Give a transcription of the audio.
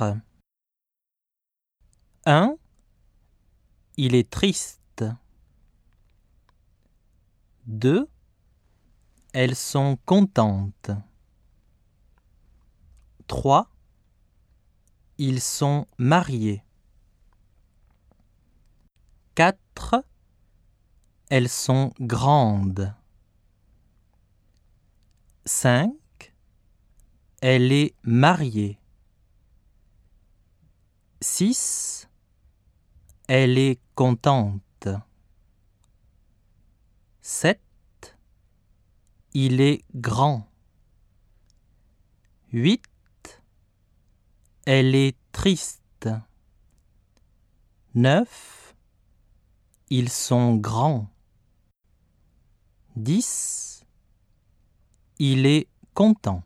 4. 1. Il est triste. 2. Elles sont contentes. 3. Ils sont mariés. 4. Elles sont grandes. 5. Elle est mariée. 6. Elle est contente. 7. Il est grand. 8. Elle est triste. 9. Ils sont grands. 10. Il est content.